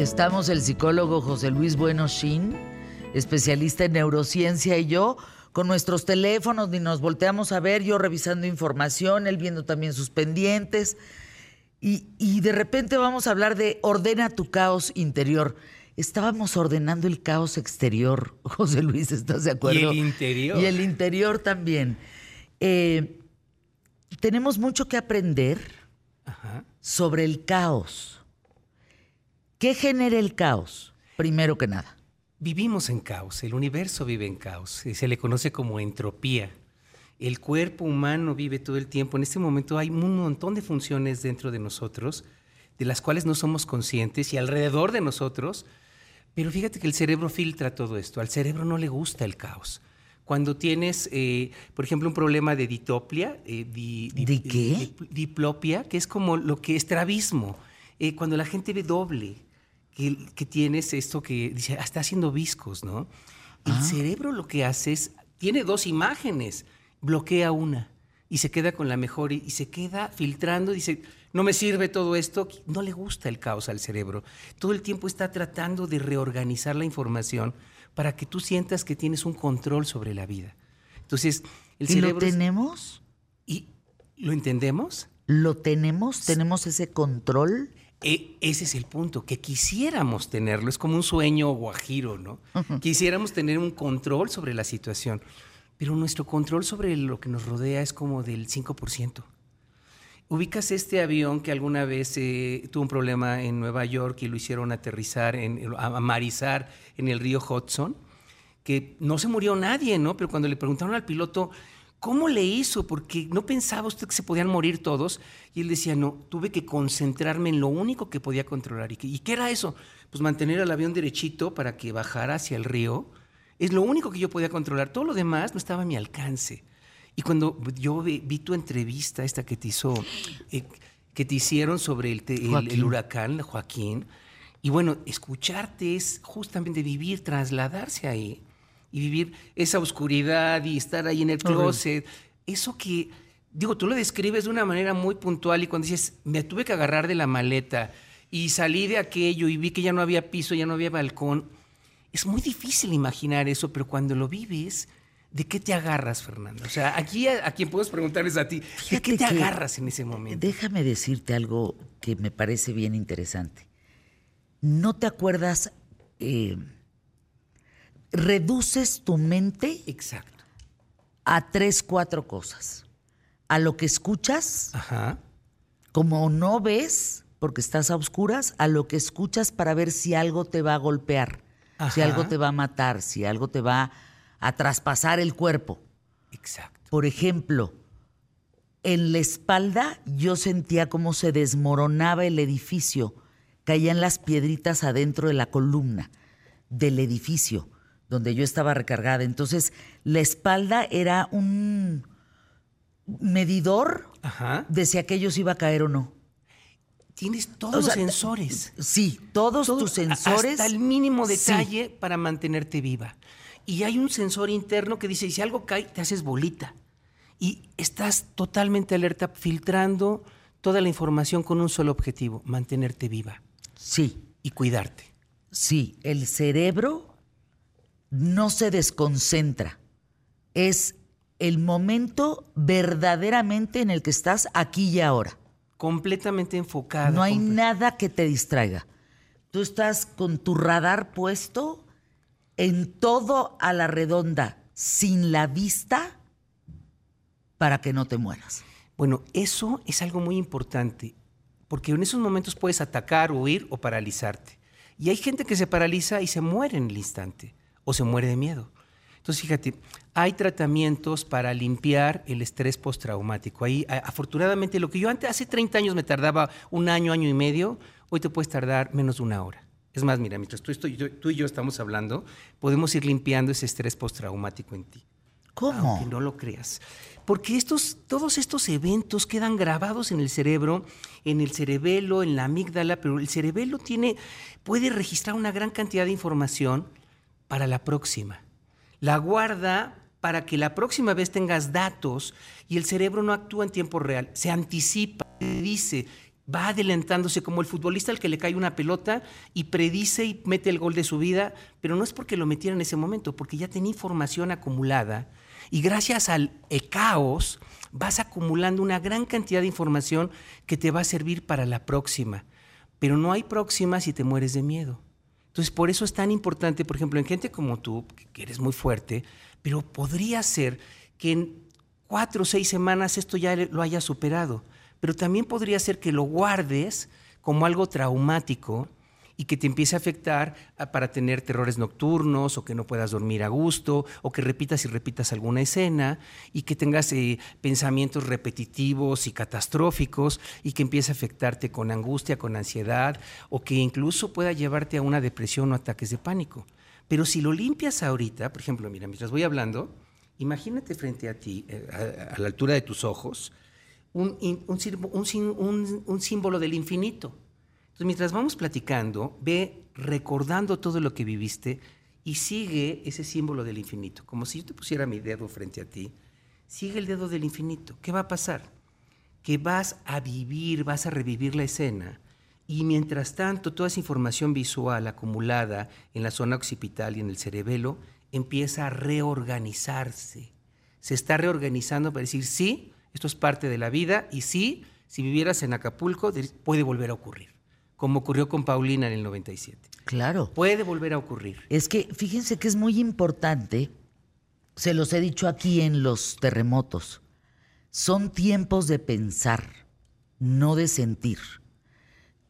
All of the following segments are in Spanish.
Estamos el psicólogo José Luis Bueno Shin, especialista en neurociencia, y yo con nuestros teléfonos, ni nos volteamos a ver, yo revisando información, él viendo también sus pendientes. Y, y de repente vamos a hablar de ordena tu caos interior. Estábamos ordenando el caos exterior, José Luis, ¿estás de acuerdo? Y el interior. Y el interior también. Eh, tenemos mucho que aprender Ajá. sobre el caos. ¿Qué genera el caos? Primero que nada. Vivimos en caos, el universo vive en caos, y se le conoce como entropía. El cuerpo humano vive todo el tiempo. En este momento hay un montón de funciones dentro de nosotros, de las cuales no somos conscientes y alrededor de nosotros. Pero fíjate que el cerebro filtra todo esto. Al cerebro no le gusta el caos. Cuando tienes, eh, por ejemplo, un problema de ditoplia, eh, di- di- ¿De qué? eh, diplopia, que es como lo que es estrabismo, eh, cuando la gente ve doble, que, que tienes esto que dice, "Ah, está haciendo viscos, ¿no? El Ah. cerebro lo que hace es, tiene dos imágenes, bloquea una y se queda con la mejor y, y se queda filtrando, dice, no me sirve todo esto, no le gusta el caos al cerebro. Todo el tiempo está tratando de reorganizar la información para que tú sientas que tienes un control sobre la vida. Entonces, el ¿Y lo cerebro... es- tenemos? ¿Y lo entendemos? ¿Lo tenemos? ¿Tenemos ese control? E- ese es el punto, que quisiéramos tenerlo, es como un sueño guajiro, ¿no? Quisiéramos tener un control sobre la situación, pero nuestro control sobre lo que nos rodea es como del 5%. Ubicas este avión que alguna vez eh, tuvo un problema en Nueva York y lo hicieron aterrizar, en, amarizar en el río Hudson, que no se murió nadie, ¿no? Pero cuando le preguntaron al piloto, ¿cómo le hizo? Porque no pensaba usted que se podían morir todos. Y él decía, no, tuve que concentrarme en lo único que podía controlar. ¿Y qué, y qué era eso? Pues mantener al avión derechito para que bajara hacia el río. Es lo único que yo podía controlar. Todo lo demás no estaba a mi alcance. Y cuando yo vi, vi tu entrevista, esta que te hizo, eh, que te hicieron sobre el, el- el huracán, Joaquín, y bueno, escucharte es justamente vivir, trasladarse ahí y vivir esa oscuridad y estar ahí en el Horrible. closet. Eso que, digo, tú lo describes de una manera muy puntual y cuando dices, me tuve que agarrar de la maleta y salí de aquello y vi que ya no había piso, ya no había balcón. Es muy difícil imaginar eso, pero cuando lo vives, ¿de qué te agarras, Fernando? O sea, aquí a, a quien puedes preguntarles a ti, ¿de qué te agarras en ese momento? Déjame decirte algo que me parece bien interesante. ¿No te acuerdas? eh, reduces tu mente Exacto. a tres, cuatro cosas. A lo que escuchas, Ajá. como no ves, porque estás a oscuras, a lo que escuchas para ver si algo te va a golpear, si algo te va a matar, si algo te va a traspasar el cuerpo. Exacto. Por ejemplo, en la espalda yo sentía cómo se desmoronaba el edificio, caían las piedritas adentro de la columna del edificio donde yo estaba recargada. Entonces, la espalda era un medidor Ajá. de si aquello se iba a caer o no. Tienes todos O los sensores. Sí, todos Todo- tus sensores. Hasta el mínimo Sí. detalle para mantenerte viva. Y hay un sensor interno que dice, si algo cae, te haces bolita. Y estás totalmente alerta, filtrando toda la información con un solo objetivo, mantenerte viva Sí, y cuidarte. sí, el cerebro no se desconcentra. Es el momento verdaderamente en el que estás aquí y ahora. Completamente enfocada. No hay nada que te distraiga. Tú estás con tu radar puesto en todo a la redonda, sin la vista, para que no te mueras. Bueno, eso es algo muy importante, porque en esos momentos puedes atacar, huir o paralizarte. Y hay gente que se paraliza y se muere en el instante, o se muere de miedo. Entonces, fíjate, hay tratamientos para limpiar el estrés postraumático. Ahí, afortunadamente, lo que yo antes, hace 30 años me tardaba un año, año y medio, hoy te puedes tardar menos de una hora. Es más, mira, mientras tú, estoy- yo- tú y yo estamos hablando, podemos ir limpiando ese estrés postraumático en ti ¿Cómo? aunque no lo creas. Porque estos, todos estos eventos quedan grabados en el cerebro, en el cerebelo, en la amígdala, pero el cerebelo tiene, puede registrar una gran cantidad de información para la próxima. La guarda para que la próxima vez tengas datos y el cerebro no actúa en tiempo real, se anticipa, dice, va adelantándose como el futbolista al que le cae una pelota y predice y mete el gol de su vida, pero no es porque lo metiera en ese momento, porque ya tenía información acumulada y gracias al caos vas acumulando una gran cantidad de información que te va a servir para la próxima. Pero no hay próxima si te mueres de miedo. Entonces, por eso es tan importante, por ejemplo, en gente como tú, que eres muy fuerte, pero podría ser que en cuatro o seis semanas esto ya lo haya superado. Pero también podría ser que lo guardes como algo traumático y que te empiece a afectar para tener terrores nocturnos o que no puedas dormir a gusto o que repitas y repitas alguna escena y que tengas eh, pensamientos repetitivos y catastróficos y que empiece a afectarte con angustia, con ansiedad o que incluso pueda llevarte a una depresión o ataques de pánico. Pero si lo limpias ahorita, por ejemplo, mira, mientras voy hablando, imagínate frente a ti, eh, a, la altura de tus ojos, un símbolo del infinito mientras vamos platicando, ve recordando todo lo que viviste y sigue ese símbolo del infinito. Como si yo te pusiera mi dedo frente a ti, sigue el dedo del infinito. ¿Qué va a pasar? Que vas a vivir, vas a revivir la escena y mientras tanto toda esa información visual acumulada en la zona occipital y en el cerebelo empieza a reorganizarse. Se está reorganizando para decir, sí, esto es parte de la vida y sí, si vivieras en Acapulco puede volver a ocurrir como ocurrió con Paulina en el 97. Claro. Puede volver a ocurrir. Es que fíjense que es muy importante, se los he dicho aquí en los terremotos, son tiempos de pensar, no de sentir.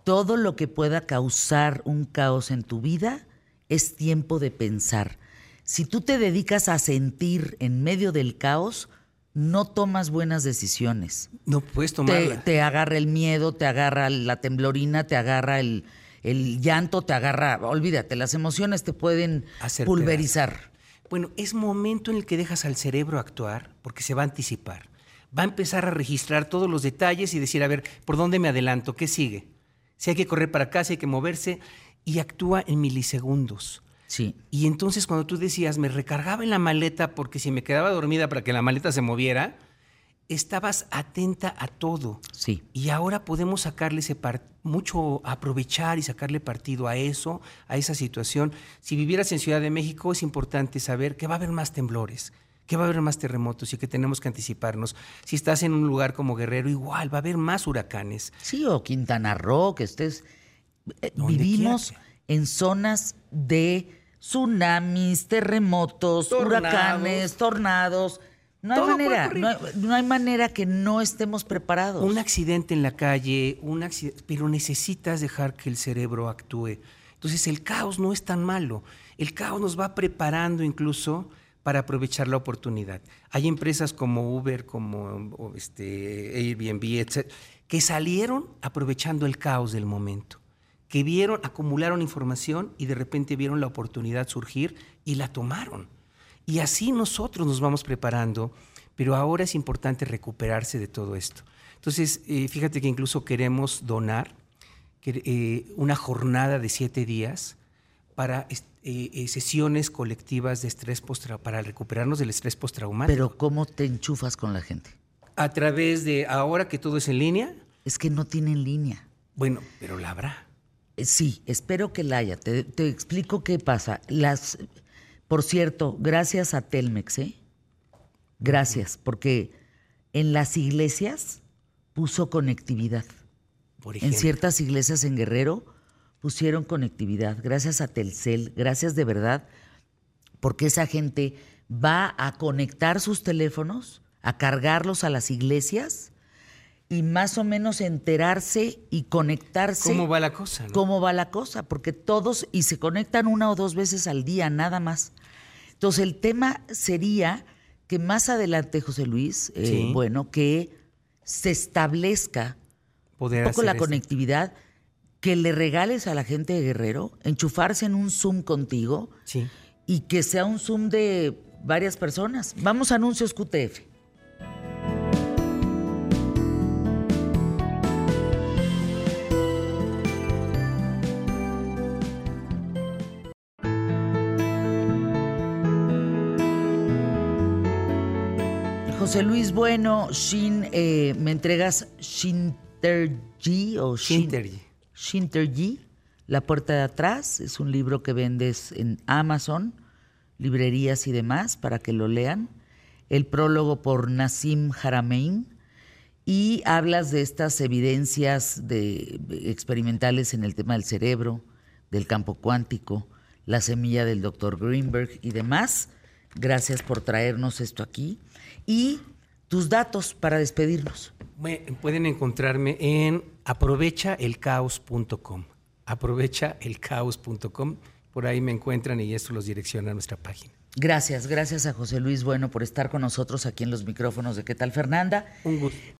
Todo lo que pueda causar un caos en tu vida es tiempo de pensar. Si tú te dedicas a sentir en medio del caos, no tomas buenas decisiones. No puedes tomarla. Te, agarra el miedo, te agarra la temblorina, te agarra el, llanto, te agarra, olvídate, las emociones te pueden pulverizar. Bueno, es momento en el que dejas al cerebro actuar porque se va a anticipar. Va a empezar a registrar todos los detalles y decir, a ver, ¿por dónde me adelanto? ¿Qué sigue? Si hay que correr para acá, si hay que moverse, y actúa en milisegundos. Sí. Y entonces cuando tú decías, me recargaba en la maleta porque si me quedaba dormida para que la maleta se moviera, estabas atenta a todo. Sí. Y ahora podemos sacarle ese mucho, aprovechar y sacarle partido a eso, a esa situación. Si vivieras en Ciudad de México, es importante saber que va a haber más temblores, que va a haber más terremotos y que tenemos que anticiparnos. Si estás en un lugar como Guerrero, igual va a haber más huracanes. Sí, o Quintana Roo, que estés... Eh, vivimos en zonas de tsunamis, terremotos, huracanes, tornados. No hay, manera, no hay, manera que no estemos preparados. Un accidente en la calle, un pero necesitas dejar que el cerebro actúe. Entonces el caos no es tan malo. El caos nos va preparando incluso para aprovechar la oportunidad. Hay empresas como Uber, como este, Airbnb, etc., que salieron aprovechando el caos del momento que vieron, acumularon información y de repente vieron la oportunidad surgir y la tomaron. Y así nosotros nos vamos preparando, pero ahora es importante recuperarse de todo esto. Entonces, eh, fíjate que incluso queremos donar eh, una jornada de siete días para eh, sesiones colectivas de estrés para recuperarnos del estrés postraumático. Pero ¿cómo te enchufas con la gente? A través de ahora que todo es en línea. Es que no tienen línea. Bueno, pero la habrá. Sí, espero que la haya. Te, explico qué pasa. Las, por cierto, gracias a Telmex, ¿eh? Gracias, porque en las iglesias puso conectividad. en ciertas iglesias en Guerrero pusieron conectividad. Gracias a Telcel, gracias de verdad, porque esa gente va a conectar sus teléfonos, a cargarlos a las iglesias y más o menos enterarse y conectarse. ¿Cómo va la cosa? ¿Cómo va la cosa? Porque todos, y se conectan una o dos veces al día, nada más. Entonces el tema sería que más adelante, José Luis, eh, bueno, que se establezca un poco la conectividad, que le regales a la gente de Guerrero, enchufarse en un Zoom contigo y que sea un Zoom de varias personas. Vamos a anuncios QTF. José Luis Bueno, Shin, eh, me entregas Shinter G o La puerta de atrás, es un libro que vendes en Amazon, librerías y demás para que lo lean. El prólogo por Nassim Haramein y hablas de estas evidencias de, experimentales en el tema del cerebro, del campo cuántico, la semilla del doctor Greenberg y demás. Gracias por traernos esto aquí. Y tus datos para despedirnos. Pueden encontrarme en aprovechaelcaos.com. Aprovechaelcaos.com. Por ahí me encuentran y esto los direcciona a nuestra página. Gracias, gracias a José Luis Bueno por estar con nosotros aquí en los micrófonos de ¿Qué tal Fernanda? Un gusto.